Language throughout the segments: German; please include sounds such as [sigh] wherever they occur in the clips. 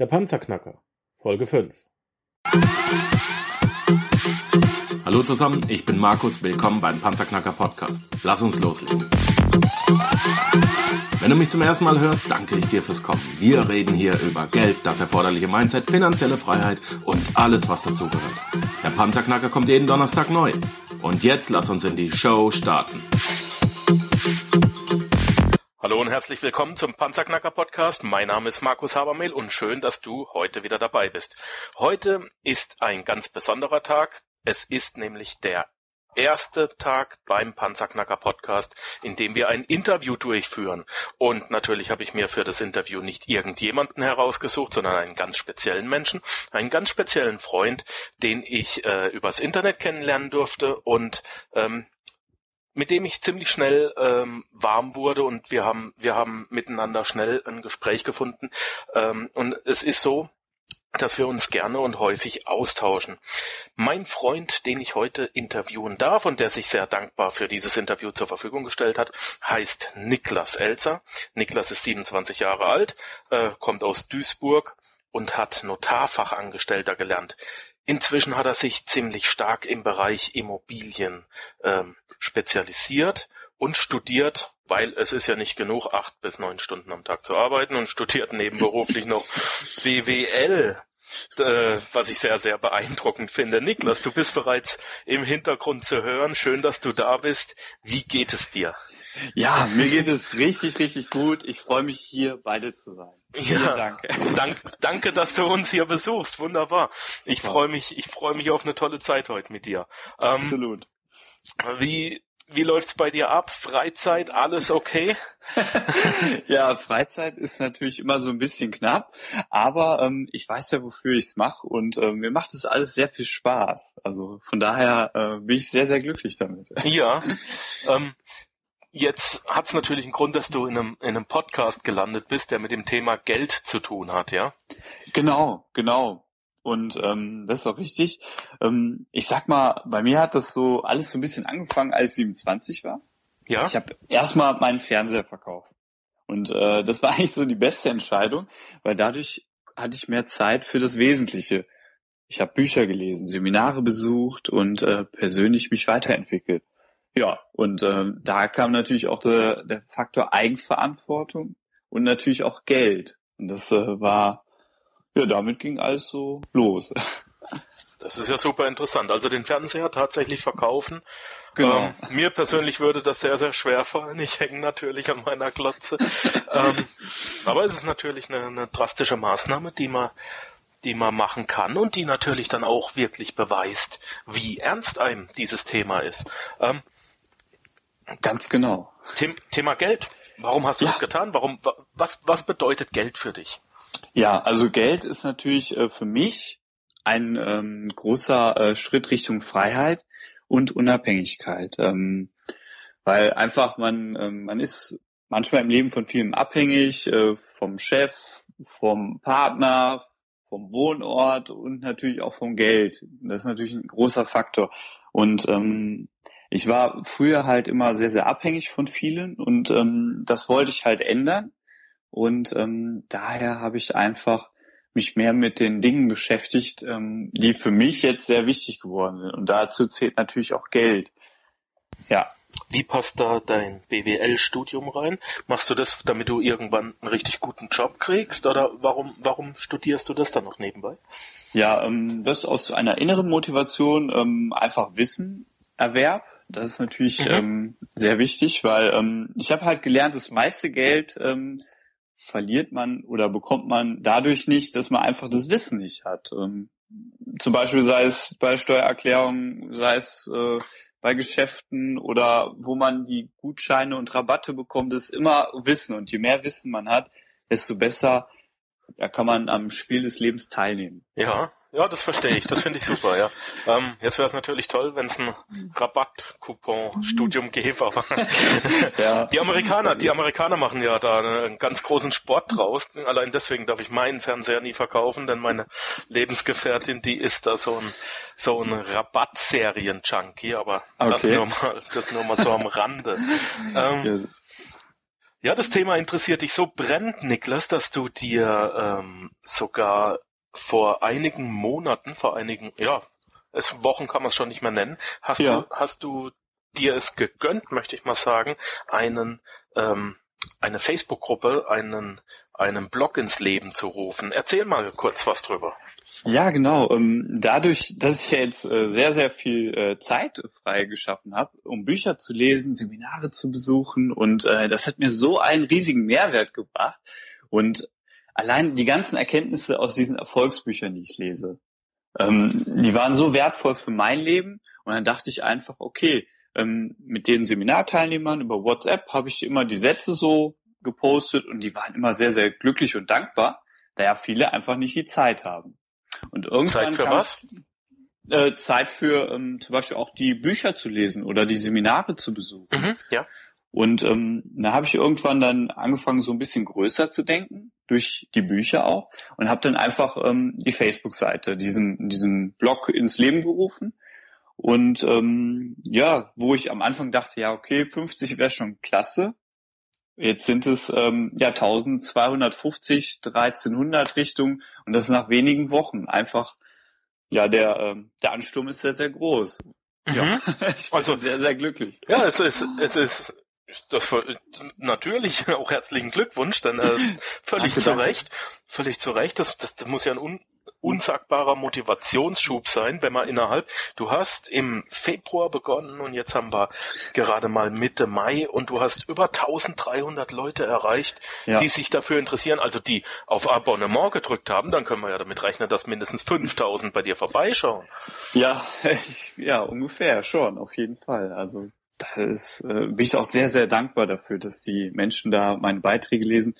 Der Panzerknacker, Folge 5. Hallo zusammen, ich bin Markus, willkommen beim Panzerknacker Podcast. Lass uns loslegen. Wenn du mich zum ersten Mal hörst, danke ich dir fürs Kommen. Wir reden hier über Geld, das erforderliche Mindset, finanzielle Freiheit und alles, was dazugehört. Der Panzerknacker kommt jeden Donnerstag neu. Und jetzt lass uns in die Show starten. Hallo und herzlich willkommen zum Panzerknacker Podcast. Mein Name ist Markus Habermehl und schön, dass du heute wieder dabei bist. Heute ist ein ganz besonderer Tag. Es ist nämlich der erste Tag beim Panzerknacker Podcast, in dem wir ein Interview durchführen. Und natürlich habe ich mir für das Interview nicht irgendjemanden herausgesucht, sondern einen ganz speziellen Menschen, einen ganz speziellen Freund, den ich äh, übers Internet kennenlernen durfte und ähm, mit dem ich ziemlich schnell ähm, warm wurde und wir haben wir haben miteinander schnell ein Gespräch gefunden ähm, und es ist so, dass wir uns gerne und häufig austauschen. Mein Freund, den ich heute interviewen darf und der sich sehr dankbar für dieses Interview zur Verfügung gestellt hat, heißt Niklas Elzer. Niklas ist 27 Jahre alt, äh, kommt aus Duisburg und hat Notarfachangestellter gelernt. Inzwischen hat er sich ziemlich stark im Bereich Immobilien ähm, spezialisiert und studiert, weil es ist ja nicht genug, acht bis neun Stunden am Tag zu arbeiten und studiert nebenberuflich noch BWL, äh, was ich sehr, sehr beeindruckend finde. Niklas, du bist bereits im Hintergrund zu hören. Schön, dass du da bist. Wie geht es dir? Ja, mir geht es richtig, richtig gut. Ich freue mich hier beide zu sein. Ja, danke. Dank, danke, dass du uns hier besuchst. Wunderbar. Super. Ich freue mich, ich freue mich auf eine tolle Zeit heute mit dir. Ähm, Absolut. Wie, wie läuft's bei dir ab? Freizeit, alles okay? [laughs] ja, Freizeit ist natürlich immer so ein bisschen knapp, aber ähm, ich weiß ja, wofür ich's mache und äh, mir macht es alles sehr viel Spaß. Also von daher äh, bin ich sehr, sehr glücklich damit. [laughs] ja. Ähm, Jetzt hat es natürlich einen Grund, dass du in einem, in einem Podcast gelandet bist, der mit dem Thema Geld zu tun hat, ja? Genau, genau. Und ähm, das ist auch richtig. Ähm, ich sag mal, bei mir hat das so alles so ein bisschen angefangen, als ich 27 war. Ja. Ich habe erstmal meinen Fernseher verkauft. Und äh, das war [laughs] eigentlich so die beste Entscheidung, weil dadurch hatte ich mehr Zeit für das Wesentliche. Ich habe Bücher gelesen, Seminare besucht und äh, persönlich mich weiterentwickelt. Ja, und ähm, da kam natürlich auch der, der Faktor Eigenverantwortung und natürlich auch Geld. Und das äh, war, ja, damit ging alles so los. Das ist ja super interessant. Also den Fernseher tatsächlich verkaufen. Genau. Ähm, mir persönlich würde das sehr, sehr schwer fallen. Ich hänge natürlich an meiner Klotze. ähm, aber es ist natürlich eine, eine drastische Maßnahme, die man die man machen kann und die natürlich dann auch wirklich beweist, wie ernst einem dieses Thema ist. Ähm, Ganz genau. Thema Geld. Warum hast du ja. das getan? Warum, was, was bedeutet Geld für dich? Ja, also Geld ist natürlich äh, für mich ein ähm, großer äh, Schritt Richtung Freiheit und Unabhängigkeit. Ähm, weil einfach man, ähm, man ist manchmal im Leben von vielem abhängig, äh, vom Chef, vom Partner, vom Wohnort und natürlich auch vom Geld. Das ist natürlich ein großer Faktor. Und ähm, ich war früher halt immer sehr, sehr abhängig von vielen und ähm, das wollte ich halt ändern. Und ähm, daher habe ich einfach mich mehr mit den Dingen beschäftigt, ähm, die für mich jetzt sehr wichtig geworden sind. Und dazu zählt natürlich auch Geld. Ja. Wie passt da dein BWL-Studium rein? Machst du das, damit du irgendwann einen richtig guten Job kriegst? Oder warum, warum studierst du das dann noch nebenbei? Ja, ähm, das aus einer inneren Motivation, ähm, einfach Wissen Erwerb das ist natürlich mhm. ähm, sehr wichtig, weil ähm, ich habe halt gelernt, das meiste Geld ähm, verliert man oder bekommt man dadurch nicht, dass man einfach das Wissen nicht hat. Ähm, zum Beispiel sei es bei Steuererklärungen, sei es äh, bei Geschäften oder wo man die Gutscheine und Rabatte bekommt, ist immer Wissen. Und je mehr Wissen man hat, desto besser da kann man am Spiel des Lebens teilnehmen. Ja, ja, das verstehe ich. Das finde ich super, ja. Ähm, jetzt wäre es natürlich toll, wenn es ein Rabatt-Coupon-Studium gäbe, aber [laughs] ja. die Amerikaner, die Amerikaner machen ja da einen ganz großen Sport draus. Allein deswegen darf ich meinen Fernseher nie verkaufen, denn meine Lebensgefährtin, die ist da so ein so ein Rabattserien-Junkie, aber okay. das nur mal, das nur mal so am Rande. Ähm, Ja, das Thema interessiert dich so brennend, Niklas, dass du dir ähm, sogar vor einigen Monaten, vor einigen, ja, es Wochen kann man es schon nicht mehr nennen, hast Ja. du, hast du dir es gegönnt, möchte ich mal sagen, einen ähm, eine Facebook-Gruppe, einen einen Blog ins Leben zu rufen. Erzähl mal kurz was drüber. Ja, genau. Ähm, dadurch, dass ich ja jetzt äh, sehr, sehr viel äh, Zeit frei geschaffen habe, um Bücher zu lesen, Seminare zu besuchen und äh, das hat mir so einen riesigen Mehrwert gebracht und allein die ganzen Erkenntnisse aus diesen Erfolgsbüchern, die ich lese, ähm, die waren so wertvoll für mein Leben und dann dachte ich einfach, okay, ähm, mit den Seminarteilnehmern über WhatsApp habe ich immer die Sätze so gepostet und die waren immer sehr, sehr glücklich und dankbar, da ja viele einfach nicht die Zeit haben. Und irgendwann Zeit für was? Äh, Zeit für ähm, zum Beispiel auch die Bücher zu lesen oder die Seminare zu besuchen. Mhm, ja. Und ähm, da habe ich irgendwann dann angefangen, so ein bisschen größer zu denken, durch die Bücher auch, und habe dann einfach ähm, die Facebook-Seite, diesen, diesen Blog ins Leben gerufen. Und ähm, ja, wo ich am Anfang dachte, ja, okay, 50 wäre schon klasse. Jetzt sind es ähm, ja 1250, 1300 Richtung und das nach wenigen Wochen. Einfach, ja, der, ähm, der Ansturm ist sehr, sehr groß. Ja, Mhm. [laughs] ich bin Also- sehr, sehr glücklich. Ja, es ist, es ist natürlich [laughs] auch herzlichen Glückwunsch, denn äh, [laughs] völlig Danke, zu. Recht, völlig zu Recht. Das, das, das muss ja ein un, unsagbarer Motivationsschub sein, wenn man innerhalb. Du hast im Februar begonnen und jetzt haben wir gerade mal Mitte Mai und du hast über 1300 Leute erreicht, Ja. die sich dafür interessieren, also die auf Abonnement gedrückt haben. Dann können wir ja damit rechnen, dass mindestens 5000 bei dir vorbeischauen. Ja, ich, [laughs] ja, ungefähr schon, auf jeden Fall. Also da ist, äh, bin ich auch sehr, sehr dankbar dafür, dass die Menschen da meine Beiträge lesen.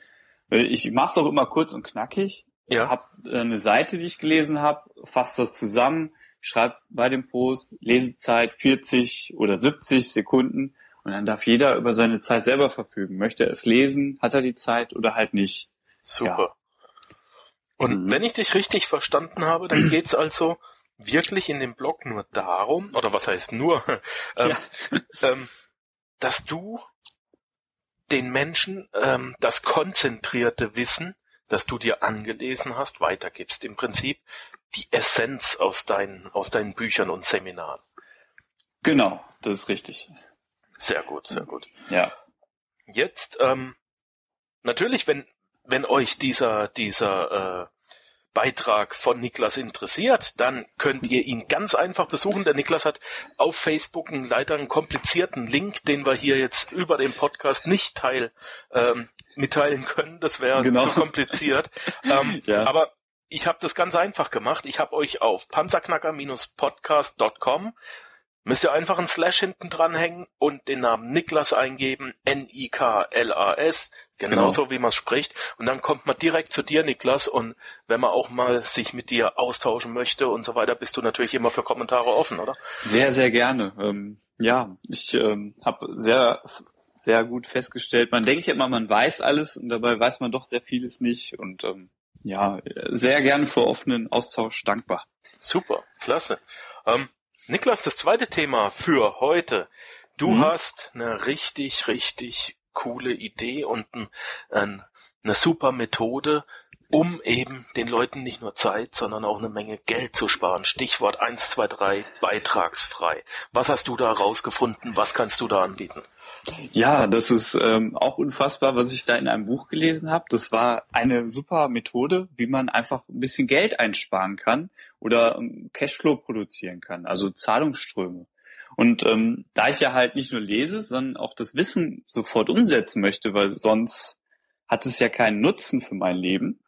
Weil Ich mache es auch immer kurz und knackig. Ja. Hab äh, eine Seite, die ich gelesen habe, fasse das zusammen, schreibe bei dem Post Lesezeit 40 oder 70 Sekunden und dann darf jeder über seine Zeit selber verfügen. Möchte er es lesen, hat er die Zeit oder halt nicht. Super. Und Mhm. wenn ich dich richtig verstanden habe, dann [clears throat] geht's also wirklich in dem Blog nur darum, oder was heißt nur, [laughs] ähm, [laughs] ähm, dass du den Menschen ähm, das konzentrierte Wissen, das du dir angelesen hast, weitergibst. Im Prinzip die Essenz aus deinen, aus deinen Büchern und Seminaren. Genau, das ist richtig. Sehr gut, sehr gut. Ja. Jetzt, ähm, natürlich, wenn, wenn euch dieser, dieser äh, Beitrag von Niklas interessiert, dann könnt ihr ihn ganz einfach besuchen. Der Niklas hat auf Facebook einen leider einen komplizierten Link, den wir hier jetzt über den Podcast nicht teil, ähm, mitteilen können. Das wäre Genau. zu kompliziert. ähm, [laughs] Ja. Aber ich habe das ganz einfach gemacht. Ich habe euch auf panzerknacker-podcast.com müsst ihr einfach einen Slash hinten dranhängen und den Namen Niklas eingeben, N-I-K-L-A-S, genauso wie man spricht. Und dann kommt man direkt zu dir, Niklas. Und wenn man auch mal sich mit dir austauschen möchte und so weiter, bist du natürlich immer für Kommentare offen, oder? Sehr, sehr gerne. Ähm, ja, ich ähm, habe sehr, sehr gut festgestellt, man denkt ja immer, man weiß alles und dabei weiß man doch sehr vieles nicht. Und ähm, ja, sehr gerne für offenen Austausch dankbar. Super, klasse. Ähm, Niklas, das zweite Thema für heute. Du Mhm. hast eine richtig, richtig coole Idee und ein, ein, eine super Methode, um eben den Leuten nicht nur Zeit, sondern auch eine Menge Geld zu sparen. Stichwort 1, 2, 3, beitragsfrei. Was hast du da rausgefunden? Was kannst du da anbieten? Ja, das ist ähm, auch unfassbar, was ich da in einem Buch gelesen habe. Das war eine super Methode, wie man einfach ein bisschen Geld einsparen kann oder ähm, Cashflow produzieren kann, also Zahlungsströme. Und ähm, da ich ja halt nicht nur lese, sondern auch das Wissen sofort umsetzen möchte, weil sonst hat es ja keinen Nutzen für mein Leben,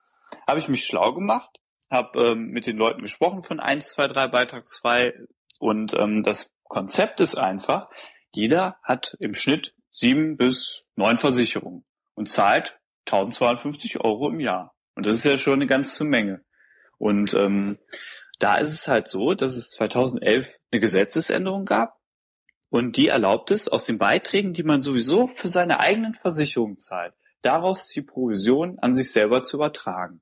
habe ich mich schlau gemacht, habe ähm, mit den Leuten gesprochen von 1, 2, 3 beitragsfrei und ähm, das Konzept ist einfach, jeder hat im Schnitt sieben bis neun Versicherungen und zahlt 1250 Euro im Jahr. Und das ist ja schon eine ganze Menge. Und ähm, da ist es halt so, dass es 2011 eine Gesetzesänderung gab und die erlaubt es, aus den Beiträgen, die man sowieso für seine eigenen Versicherungen zahlt, daraus die Provision an sich selber zu übertragen.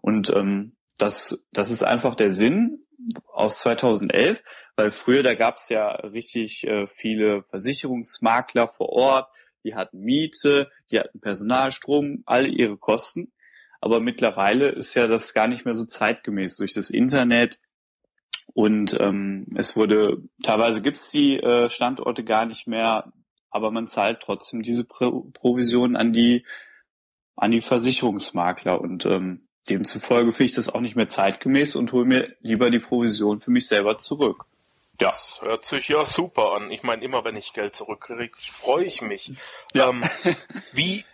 Und ähm, das, das ist einfach der Sinn aus 2011, weil früher, da gab es ja richtig äh, viele Versicherungsmakler vor Ort, die hatten Miete, die hatten Personalstrom, alle ihre Kosten. Aber mittlerweile ist ja das gar nicht mehr so zeitgemäß durch das Internet. Und ähm, es wurde, teilweise gibt's die äh, Standorte gar nicht mehr, aber man zahlt trotzdem diese Pro Provision an die an die Versicherungsmakler. Und ähm, demzufolge finde ich das auch nicht mehr zeitgemäß und hole mir lieber die Provision für mich selber zurück. Ja. Das hört sich ja super an. Ich meine, immer wenn ich Geld zurückkriege, freue ich mich. Ja. Ähm, [laughs] wie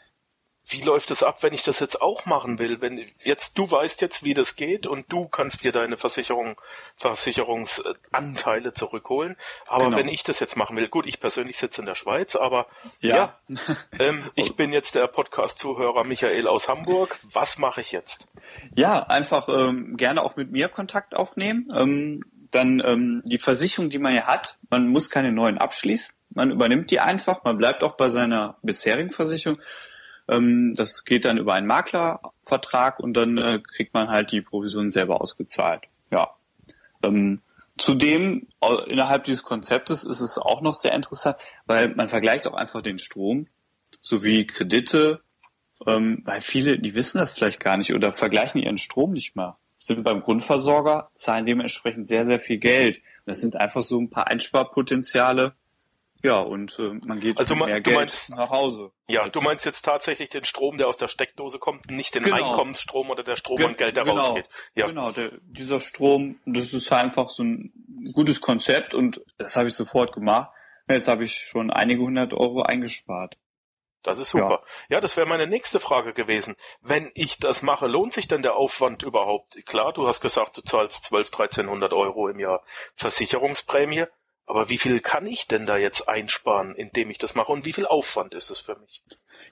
wie läuft es ab, wenn ich das jetzt auch machen will? Wenn jetzt du weißt jetzt, wie das geht und du kannst dir deine Versicherung, Versicherungsanteile zurückholen. Aber genau. wenn ich das jetzt machen will, gut, ich persönlich sitze in der Schweiz, aber ja, ja [laughs] ähm, ich bin jetzt der Podcast-Zuhörer Michael aus Hamburg. Was mache ich jetzt? Ja, einfach ähm, gerne auch mit mir Kontakt aufnehmen. Ähm, dann ähm, die Versicherung, die man ja hat, man muss keine neuen abschließen. Man übernimmt die einfach, man bleibt auch bei seiner bisherigen Versicherung ähm, das geht dann über einen Maklervertrag und dann äh, kriegt man halt die Provision selber ausgezahlt. Ja. Ähm, zudem innerhalb dieses Konzeptes ist es auch noch sehr interessant, weil man vergleicht auch einfach den Strom sowie Kredite, ähm, weil viele, die wissen das vielleicht gar nicht oder vergleichen ihren Strom nicht mal. Sind beim Grundversorger, zahlen dementsprechend sehr, sehr viel Geld. Das sind einfach so ein paar Einsparpotenziale, ja, und äh, man geht also, mit mehr du Geld meinst, nach Hause. Ja, du meinst jetzt tatsächlich den Strom, der aus der Steckdose kommt, nicht den Genau. Einkommensstrom oder der Strom Ge- an Geld, der genau. rausgeht. Ja. Genau, der, dieser Strom, das ist einfach so ein gutes Konzept und das habe ich sofort gemacht. Jetzt habe ich schon einige hundert Euro eingespart. Das ist super. Ja, das wäre meine nächste Frage gewesen. Wenn ich das mache, lohnt sich denn der Aufwand überhaupt? Klar, du hast gesagt, du zahlst 12, 1300 Euro im Jahr Versicherungsprämie. Aber wie viel kann ich denn da jetzt einsparen, indem ich das mache? Und wie viel Aufwand ist es für mich?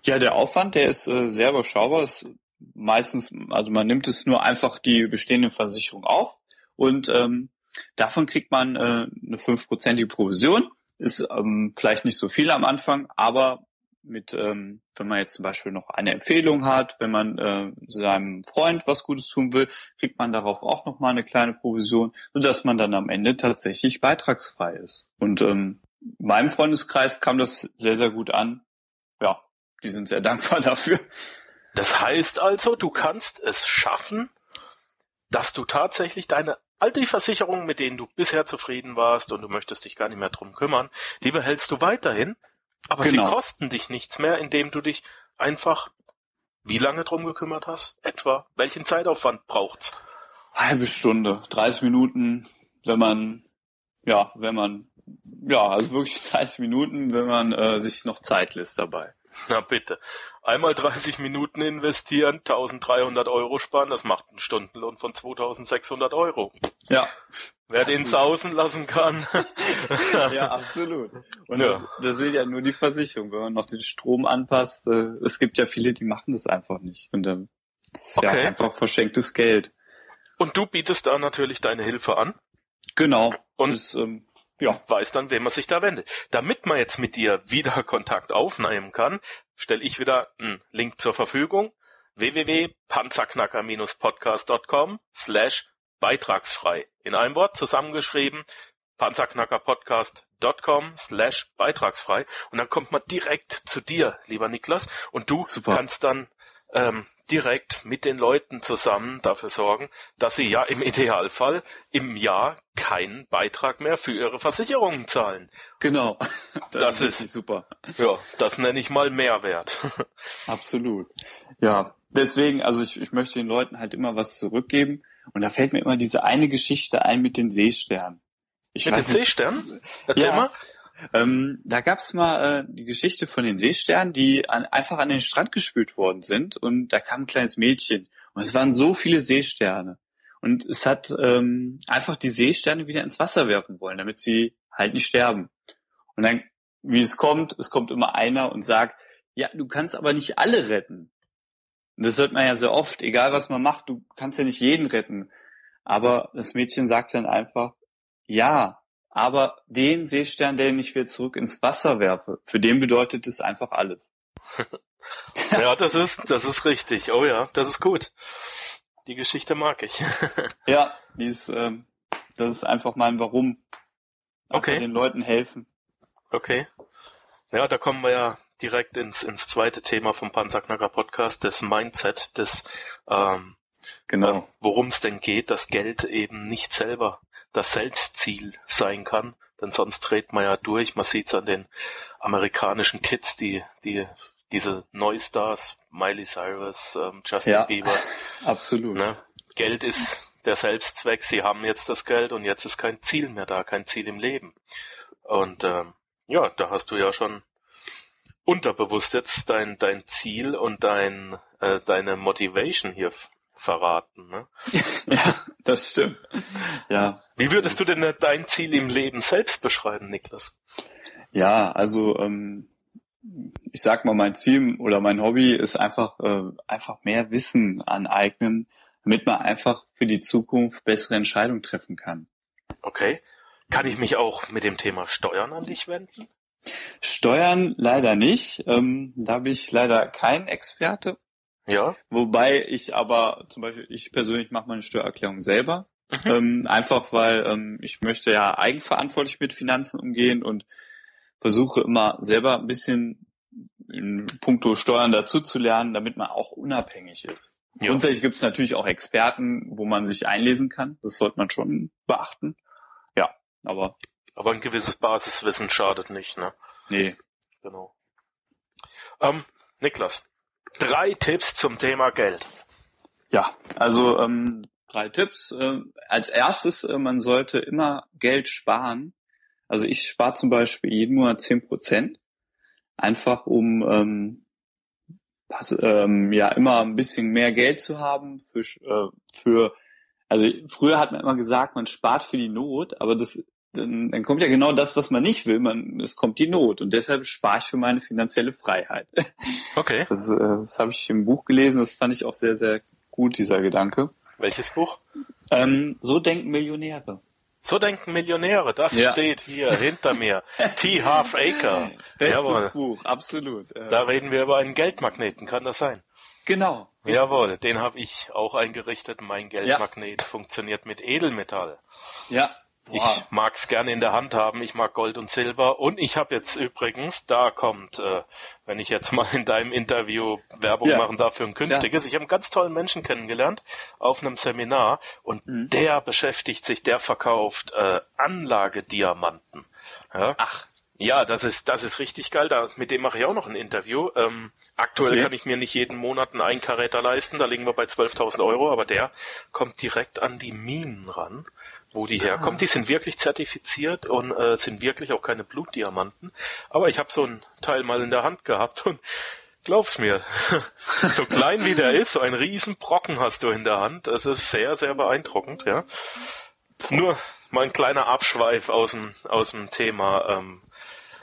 Ja, der Aufwand, der ist äh, sehr überschaubar. Ist meistens, also man nimmt es nur einfach die bestehende Versicherung auf und ähm, davon kriegt man äh, eine fünfprozentige Provision. Ist ähm, vielleicht nicht so viel am Anfang, aber mit, ähm, wenn man jetzt zum Beispiel noch eine Empfehlung hat, wenn man äh, seinem Freund was Gutes tun will, kriegt man darauf auch noch mal eine kleine Provision, sodass man dann am Ende tatsächlich beitragsfrei ist. Und ähm, in meinem Freundeskreis kam das sehr, sehr gut an. Ja, die sind sehr [laughs] dankbar dafür. Das heißt also, du kannst es schaffen, dass du tatsächlich deine alte Versicherung, mit denen du bisher zufrieden warst und du möchtest dich gar nicht mehr drum kümmern, die behältst du weiterhin, aber Genau. sie kosten dich nichts mehr, indem du dich einfach wie lange drum gekümmert hast? Etwa? Welchen Zeitaufwand braucht's? Halbe Stunde, 30 Minuten, wenn man, ja, wenn man, ja, also wirklich [laughs] 30 Minuten, wenn man äh, sich noch Zeit lässt dabei. Na bitte. Einmal 30 Minuten investieren, 1300 Euro sparen, das macht einen Stundenlohn von 2600 Euro. Ja, Wer den sausen lassen kann. [laughs] ja, absolut. Und Ja. Das, das sind ja nur die Versicherung, wenn man noch den Strom anpasst. Äh, es gibt ja viele, die machen das einfach nicht. Und ähm, das ist ja Okay. einfach verschenktes Geld. Und du bietest da natürlich deine Hilfe an Genau. und das, ähm, ja, weiß dann, wem man sich da wendet. Damit man jetzt mit dir wieder Kontakt aufnehmen kann, stelle ich wieder einen Link zur Verfügung. www.panzerknacker-podcast.com slash beitragsfrei. In einem Wort zusammengeschrieben panzerknackerpodcast.com slash beitragsfrei und dann kommt man direkt zu dir, lieber Niklas, und du Super. kannst dann ähm, direkt mit den Leuten zusammen dafür sorgen, dass sie ja im Idealfall im Jahr keinen Beitrag mehr für ihre Versicherungen zahlen. genau. [laughs] Das ist- richtig super. Ja, das nenne ich mal Mehrwert. Absolut. Ja, deswegen, also ich, ich möchte den Leuten halt immer was zurückgeben. Und da fällt mir immer diese eine Geschichte ein mit den Seesternen. Ich Mit den Seesternen? Erzähl Ja. mal. Ähm, da gab's mal äh, die Geschichte von den Seesternen, die an, einfach an den Strand gespült worden sind und da kam ein kleines Mädchen und es waren so viele Seesterne und es hat ähm, einfach die Seesterne wieder ins Wasser werfen wollen, damit sie halt nicht sterben. Und dann, wie es kommt, es kommt immer einer und sagt, ja, du kannst aber nicht alle retten. Und das hört man ja sehr oft, egal was man macht, du kannst ja nicht jeden retten. Aber das Mädchen sagt dann einfach, ja, aber den Seestern, den ich wieder zurück ins Wasser werfe, für den bedeutet es einfach alles. [laughs] Ja, das ist, das ist richtig. Oh ja, das ist gut. Die Geschichte mag ich. [laughs] Ja, die ist, ähm, das ist einfach mein Warum. Einfach Okay. Den Leuten helfen. Okay. Ja, da kommen wir ja direkt ins, ins zweite Thema vom Panzerknacker Podcast, das Mindset, das, ähm, Genau. ähm, worum es denn geht, dass Geld eben nicht selber das Selbstziel sein kann, denn sonst dreht man ja durch. Man sieht's an den amerikanischen Kids, die, die diese Neustars, Miley Cyrus, ähm, Justin Ja. Bieber, [laughs] Absolut. ne? Geld ist der Selbstzweck. Sie haben jetzt das Geld und jetzt ist kein Ziel mehr da, kein Ziel im Leben. Und ähm, ja, da hast du ja schon unterbewusst jetzt dein dein Ziel und dein äh, deine Motivation hier verraten. Ne? [laughs] Ja, das stimmt. Ja, Wie würdest du denn dein Ziel im Leben selbst beschreiben, Niklas? ja, also ähm, ich sag mal, mein Ziel oder mein Hobby ist einfach äh, einfach mehr Wissen aneignen, damit man einfach für die Zukunft bessere Entscheidungen treffen kann. Okay. Kann ich mich auch mit dem Thema Steuern an dich wenden? Steuern leider nicht. Ähm, da bin ich leider kein Experte. Ja. Wobei ich aber zum Beispiel, ich persönlich mache meine Steuererklärung selber. Mhm. Ähm, einfach weil ähm, ich möchte ja eigenverantwortlich mit Finanzen umgehen und versuche immer selber ein bisschen in puncto Steuern dazu zu lernen, damit man auch unabhängig ist. Ja. Grundsätzlich gibt es natürlich auch Experten, wo man sich einlesen kann. Das sollte man schon beachten. Ja, aber Aber ein gewisses Basiswissen schadet nicht, ne? nee. Genau. Ähm, Niklas, drei Tipps zum Thema Geld. Ja, also ähm, drei Tipps. Ähm, als erstes, äh, man sollte immer Geld sparen. Also ich spare zum Beispiel jeden Monat zehn Prozent, einfach um ähm, was, ähm, ja immer ein bisschen mehr Geld zu haben für äh, für also früher hat man immer gesagt, man spart für die Not, aber das dann, dann kommt ja genau das, was man nicht will. Man, es kommt die Not und deshalb spare ich für meine finanzielle Freiheit. [laughs] Okay. Das, äh, das habe ich im Buch gelesen. Das fand ich auch sehr sehr gut dieser Gedanke. Welches Buch? Ähm, so denken Millionäre. So denken Millionäre. Das Ja. steht hier hinter mir. [laughs] T. Half Acre. Bestes Jawohl. Buch, absolut. Äh, Da reden wir über einen Geldmagneten. Kann das sein? genau. Jawohl, den habe ich auch eingerichtet. Mein Geldmagnet funktioniert mit Edelmetall. Ja. Ich Boah. mag's gerne in der Hand haben. Ich mag Gold und Silber. Und ich habe jetzt übrigens, da kommt, äh, wenn ich jetzt mal in deinem Interview Werbung Ja. machen darf für ein künftiges. Ich habe einen ganz tollen Menschen kennengelernt auf einem Seminar und Mhm. der beschäftigt sich, der verkauft äh, Anlagediamanten. Ja? Ach, Ja, das ist, das ist richtig geil. Da, mit dem mache ich auch noch ein Interview. Ähm, aktuell Okay. kann ich mir nicht jeden Monat einen Einkaräter leisten. Da liegen wir bei 12.000 Euro. Aber der kommt direkt an die Minen ran, wo die herkommen. Die sind wirklich zertifiziert und äh, sind wirklich auch keine Blutdiamanten. Aber ich habe so ein Teil mal in der Hand gehabt und [laughs] glaub's mir, [laughs] so klein wie der ist, so ein Riesenbrocken hast du in der Hand. Das ist sehr, sehr beeindruckend, ja. Nur mal ein kleiner Abschweif aus dem, aus dem Thema, ähm,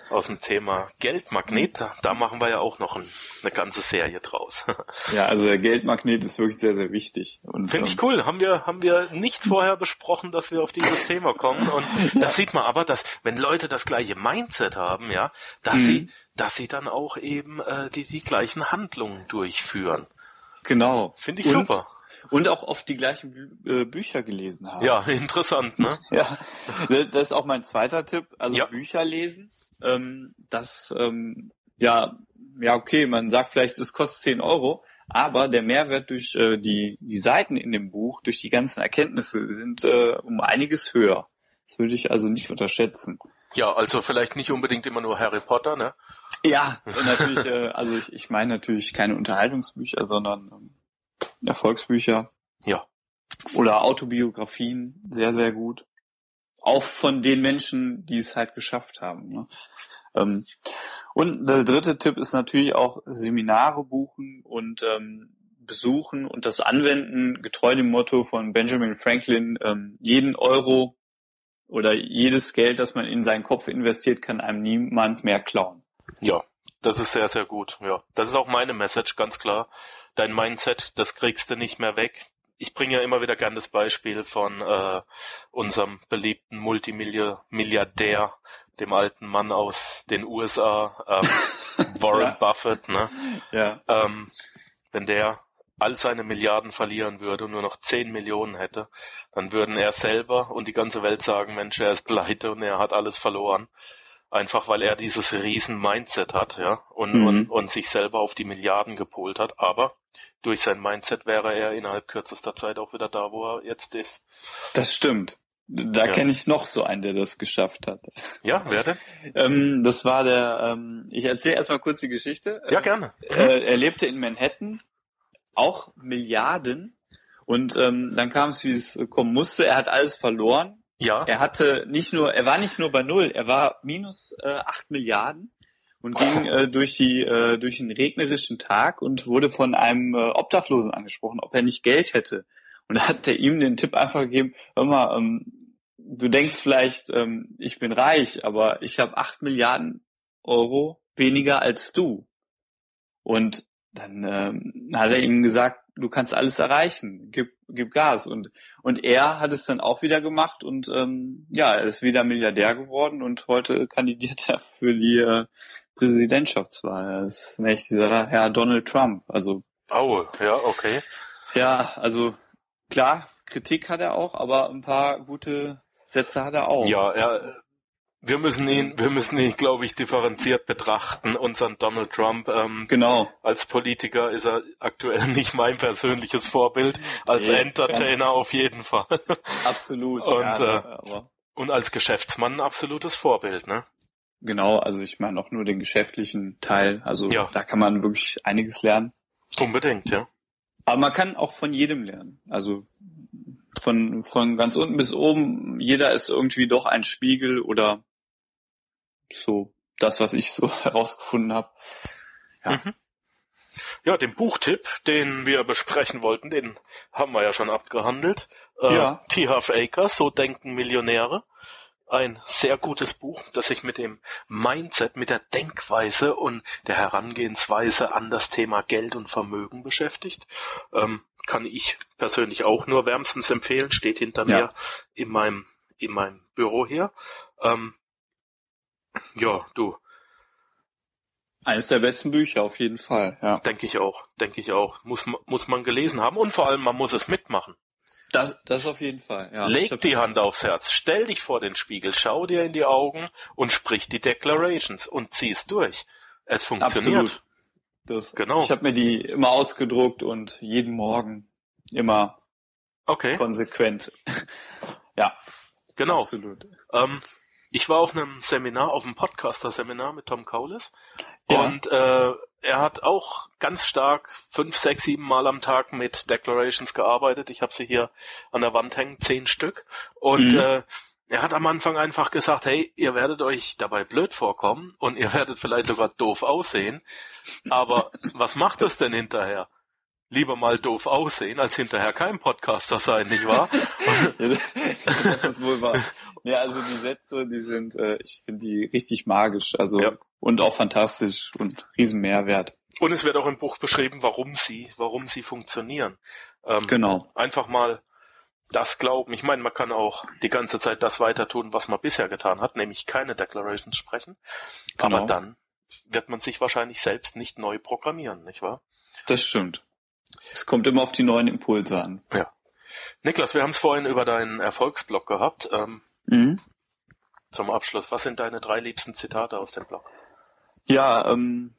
aus dem Thema Geldmagnet. Da- machen wir ja auch noch ein, eine ganze Serie draus. [laughs] ja, also der Geldmagnet ist wirklich sehr, sehr wichtig. Finde ich ähm, cool. Haben wir, haben wir nicht vorher besprochen, dass wir auf dieses Thema kommen. Und [laughs] das sieht man aber, dass wenn Leute das gleiche Mindset haben, ja, dass Mhm. sie, dass sie dann auch eben äh, die, die gleichen Handlungen durchführen. Genau. Finde ich und, super. Und auch oft die gleichen Bü äh, Bücher gelesen haben. Ja, interessant, ne? [laughs] Ja, das ist auch mein zweiter Tipp. Also Ja. Bücher lesen. Ähm, das, ähm, ja, ja, okay, man sagt vielleicht, es kostet 10 Euro, aber der Mehrwert durch äh, die, die Seiten in dem Buch, durch die ganzen Erkenntnisse sind äh, um einiges höher. Das würde ich also nicht unterschätzen. Ja, also vielleicht nicht unbedingt immer nur Harry Potter, ne? Ja, natürlich, äh, also ich, ich meine natürlich keine Unterhaltungsbücher, sondern ähm, Erfolgsbücher. Ja. Oder Autobiografien, sehr, sehr gut. Auch von den Menschen, die es halt geschafft haben. Ne? Ähm, und der dritte Tipp ist natürlich auch Seminare buchen und ähm, besuchen und das anwenden, getreu dem Motto von Benjamin Franklin, ähm, jeden Euro oder jedes Geld, das man in seinen Kopf investiert, kann einem niemand mehr klauen. Ja, das ist sehr, sehr gut. Ja, das ist auch meine Message, ganz klar. Dein Mindset, das kriegst du nicht mehr weg. Ich bringe ja immer wieder gern das Beispiel von äh, unserem beliebten Multimilliardär, dem alten Mann aus den USA, ähm, [laughs] Warren Ja. Buffett. Ne? Ja. Ähm, wenn der all seine Milliarden verlieren würde und nur noch 10 Millionen hätte, dann würden er selber und die ganze Welt sagen, Mensch, er ist pleite und er hat alles verloren. Einfach weil er dieses riesen Mindset hat, ja, und, Mhm. und, und sich selber auf die Milliarden gepolt hat. Aber durch sein Mindset wäre er innerhalb kürzester Zeit auch wieder da, wo er jetzt ist. Das stimmt. Da Ja. kenne ich noch so einen, der das geschafft hat. Ja, wer denn? Ähm, das war der, ähm, ich erzähle erstmal kurz die Geschichte. Ja, gerne. Äh, er lebte in Manhattan, auch Milliarden. Und ähm, dann kam es, wie es kommen musste. Er hat alles verloren. Ja, Er hatte nicht nur, er war nicht nur bei Null, er war minus äh, 8 Milliarden und ging äh, durch die äh, durch einen regnerischen Tag und wurde von einem äh, Obdachlosen angesprochen, ob er nicht Geld hätte. Und da hat er ihm den Tipp einfach gegeben, hör mal, ähm, du denkst vielleicht, ähm, ich bin reich, aber ich habe 8 Milliarden Euro weniger als du. Und dann ähm, hat er ihm gesagt, du kannst alles erreichen, gib, gib Gas. Und, und er hat es dann auch wieder gemacht und ähm, ja, er ist wieder Milliardär geworden und heute kandidiert [laughs] er für die äh, Präsidentschaftswahl. Das ist nämlich dieser Herr Donald Trump. Also oh, ja, okay. ja, also klar, Kritik hat er auch, aber ein paar gute Sätze hat er auch. Ja, er, wir müssen ihn, wir müssen ihn, glaube ich, differenziert betrachten. Unseren Donald Trump ähm, Genau. als Politiker ist er aktuell [laughs] nicht mein persönliches Vorbild. Als Nee, Entertainer auf jeden Fall. Absolut. Und, ja, äh, Und als Geschäftsmann ein absolutes Vorbild, ne? genau, also ich meine auch nur den geschäftlichen Teil. Also Ja. da kann man wirklich einiges lernen. Unbedingt, ja. Aber man kann auch von jedem lernen. Also von, von ganz unten bis oben, jeder ist irgendwie doch ein Spiegel oder so das, was ich so [laughs] herausgefunden habe. Ja. Mhm. Ja, den Buchtipp, den wir besprechen wollten, den haben wir ja schon abgehandelt. Äh, Ja. T. Half Acres, So denken Millionäre. Ein sehr gutes Buch, das sich mit dem Mindset, mit der Denkweise und der Herangehensweise an das Thema Geld und Vermögen beschäftigt. Ähm, kann ich persönlich auch nur wärmstens empfehlen, steht hinter Ja. mir in meinem, in meinem Büro hier. Ähm, ja, du, Eines der besten Bücher auf jeden Fall. Ja. Denke ich auch, denke ich auch. Muss, muss man gelesen haben und vor allem man muss es mitmachen. Das, das auf jeden Fall. Ja. Leg die Hand aufs Herz, stell dich vor den Spiegel, schau dir in die Augen und sprich die Declarations und zieh's durch. Es funktioniert. Absolut. Das, Genau. Ich habe mir die immer ausgedruckt und jeden Morgen immer Okay, konsequent. [laughs] ja, genau. absolut. Ähm, ich war auf einem Seminar, auf einem Podcaster-Seminar mit Tom Kaulis Ja. und äh, er hat auch ganz stark fünf, sechs, sieben Mal am Tag mit Declarations gearbeitet. Ich habe sie hier an der Wand hängen, zehn Stück. Und Mhm. äh, er hat am Anfang einfach gesagt, hey, ihr werdet euch dabei blöd vorkommen und ihr [laughs] werdet vielleicht sogar doof aussehen. Aber was macht es denn hinterher? Lieber mal doof aussehen, als hinterher kein Podcaster sein, nicht wahr? [laughs] Ja, das ist wohl wahr. Ja, also die Sätze, die sind, äh, ich finde die richtig magisch, also Ja. und auch fantastisch und riesen Mehrwert. Und es wird auch im Buch beschrieben, warum sie, warum sie funktionieren. Ähm, Genau. Einfach mal das glauben. Ich meine, man kann auch die ganze Zeit das weiter tun, was man bisher getan hat, nämlich keine Declarations sprechen. Genau. Aber dann wird man sich wahrscheinlich selbst nicht neu programmieren, nicht wahr? Das stimmt. Es kommt immer auf die neuen Impulse an. Niklas, wir haben es vorhin über deinen Erfolgsblog gehabt. Ähm, Mhm. zum Abschluss, was sind deine drei liebsten Zitate aus dem Blog? Ja, ähm,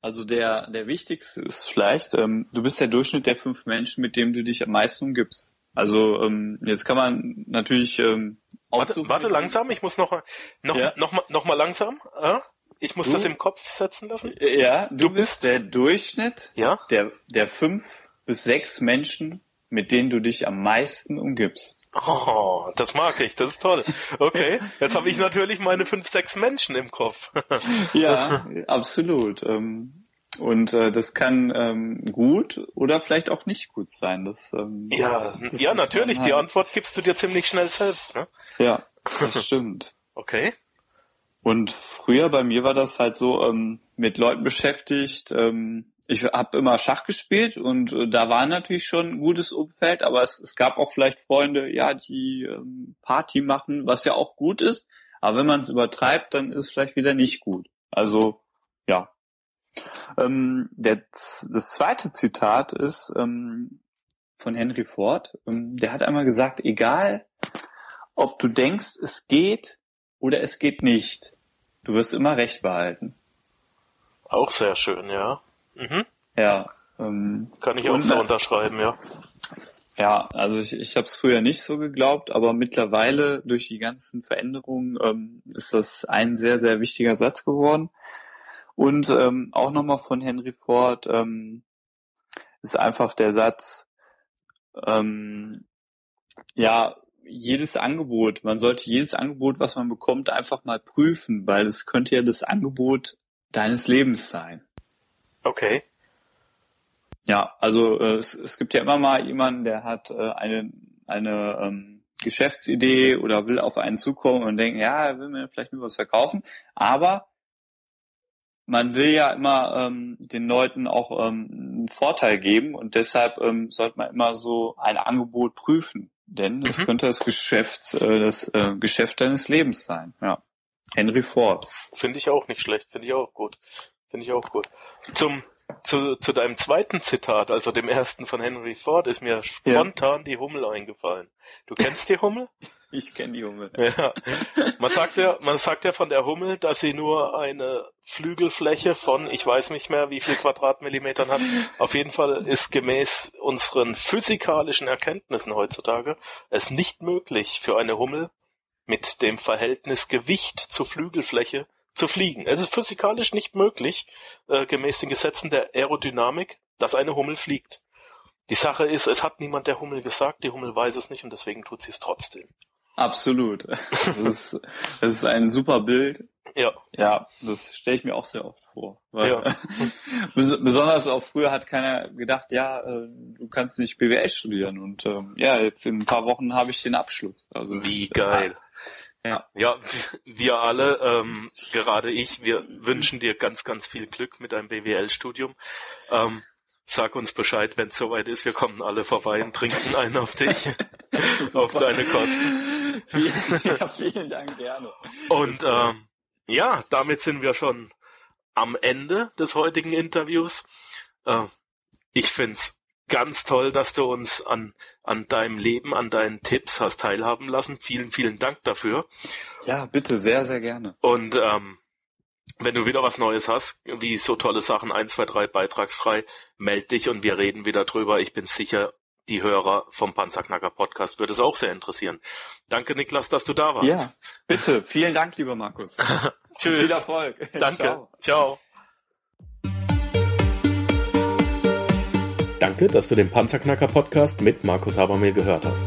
also der, der wichtigste ist vielleicht, ähm, du bist der Durchschnitt der fünf Menschen, mit denen du dich am meisten umgibst. Also ähm, jetzt kann man natürlich ähm, Warte, warte langsam, ich muss noch, noch, Ja. noch, mal, noch mal langsam. Äh? Ich muss Du- das im Kopf setzen lassen. Ja, du, Du bist der Durchschnitt Ja? der, der fünf bis sechs Menschen, mit denen du dich am meisten umgibst. Oh, das mag ich, das ist toll. Okay, [laughs] jetzt habe ich natürlich meine fünf, sechs Menschen im Kopf. [laughs] Ja, absolut. Ähm, und äh, das kann ähm, gut oder vielleicht auch nicht gut sein. Das, ähm, Ja, das ja, natürlich, die halt- Antwort gibst du dir ziemlich schnell selbst, ne? Ja, [laughs] das stimmt. Okay. Und früher bei mir war das halt so ähm, mit Leuten beschäftigt. Ähm, ich habe immer Schach gespielt und äh, da war natürlich schon ein gutes Umfeld, aber es, es gab auch vielleicht Freunde, ja, die ähm, Party machen, was ja auch gut ist. Aber wenn man es übertreibt, dann ist es vielleicht wieder nicht gut. Also ja. Ähm, der, das zweite Zitat ist ähm, von Henry Ford. Ähm, der hat einmal gesagt, egal ob du denkst, es geht oder es geht nicht. Du wirst immer Recht behalten. Auch sehr schön, ja. Mhm. Ja. Ähm, Kann ich auch so unterschreiben, ja. Ja, also ich, ich habe es früher nicht so geglaubt, aber mittlerweile durch die ganzen Veränderungen ähm, ist das ein sehr, sehr wichtiger Satz geworden. Und ähm, auch nochmal von Henry Ford ähm, ist einfach der Satz, ähm, ja, jedes Angebot, man sollte jedes Angebot, was man bekommt, einfach mal prüfen, weil es könnte ja das Angebot deines Lebens sein. Okay. Ja, also äh, es, es gibt ja immer mal jemanden, der hat äh, eine, eine ähm, Geschäftsidee oder will auf einen zukommen und denken, ja, er will mir vielleicht nur was verkaufen, aber man will ja immer ähm, den Leuten auch ähm, einen Vorteil geben und deshalb ähm, sollte man immer so ein Angebot prüfen, denn es Mhm. könnte das Geschäfts, äh, das äh, Geschäft deines Lebens sein. Ja, Henry Ford. Finde ich auch nicht schlecht, finde ich auch gut. Finde ich auch gut. Zum, zu, zu deinem zweiten Zitat, also dem ersten von Henry Ford, ist mir spontan die Hummel eingefallen. Du kennst die Hummel? [laughs] [laughs] Ich kenne die Hummel. Ja. Man sagt ja, man sagt ja von der Hummel, dass sie nur eine Flügelfläche von, ich weiß nicht mehr, wie viel Quadratmillimetern hat. Auf jeden Fall ist gemäß unseren physikalischen Erkenntnissen heutzutage es nicht möglich für eine Hummel mit dem Verhältnis Gewicht zu Flügelfläche zu fliegen. Es ist physikalisch nicht möglich, äh, gemäß den Gesetzen der Aerodynamik, dass eine Hummel fliegt. Die Sache ist, es hat niemand der Hummel gesagt, die Hummel weiß es nicht und deswegen tut sie es trotzdem. Absolut. [laughs] Das ist, das ist ein super Bild. Ja, Ja, das stelle ich mir auch sehr oft vor. Ja. [laughs] bes- besonders auch früher hat keiner gedacht, ja, äh, du kannst nicht BWL studieren und ähm, ja, jetzt in ein paar Wochen habe ich den Abschluss. Also Wie geil. Ja. Ja, wir alle, ähm, gerade ich, wir wünschen dir ganz, ganz viel Glück mit deinem BWL-Studium. Ähm, sag uns Bescheid, wenn es soweit ist. Wir kommen alle vorbei und trinken einen auf dich, [laughs] auf deine Kosten. Vielen, ja, vielen Dank, gerne. Und ähm, ja, damit sind wir schon am Ende des heutigen Interviews. Äh, ich find's ganz toll, dass du uns an, an deinem Leben, an deinen Tipps hast teilhaben lassen. Vielen, vielen Dank dafür. Ja, bitte, sehr, sehr gerne. Und ähm, wenn du wieder was Neues hast, wie so tolle Sachen, 1, 2, 3, beitragsfrei, meld dich und wir reden wieder drüber. Ich bin sicher, die Hörer vom Panzerknacker Podcast würde es auch sehr interessieren. Danke, Niklas, dass du da warst. Ja, bitte, vielen Dank, lieber Markus. [laughs] Tschüss. Viel Erfolg. [laughs] Danke. Ciao. Ciao. Danke, dass du den Panzerknacker Podcast mit Markus Habermehl gehört hast.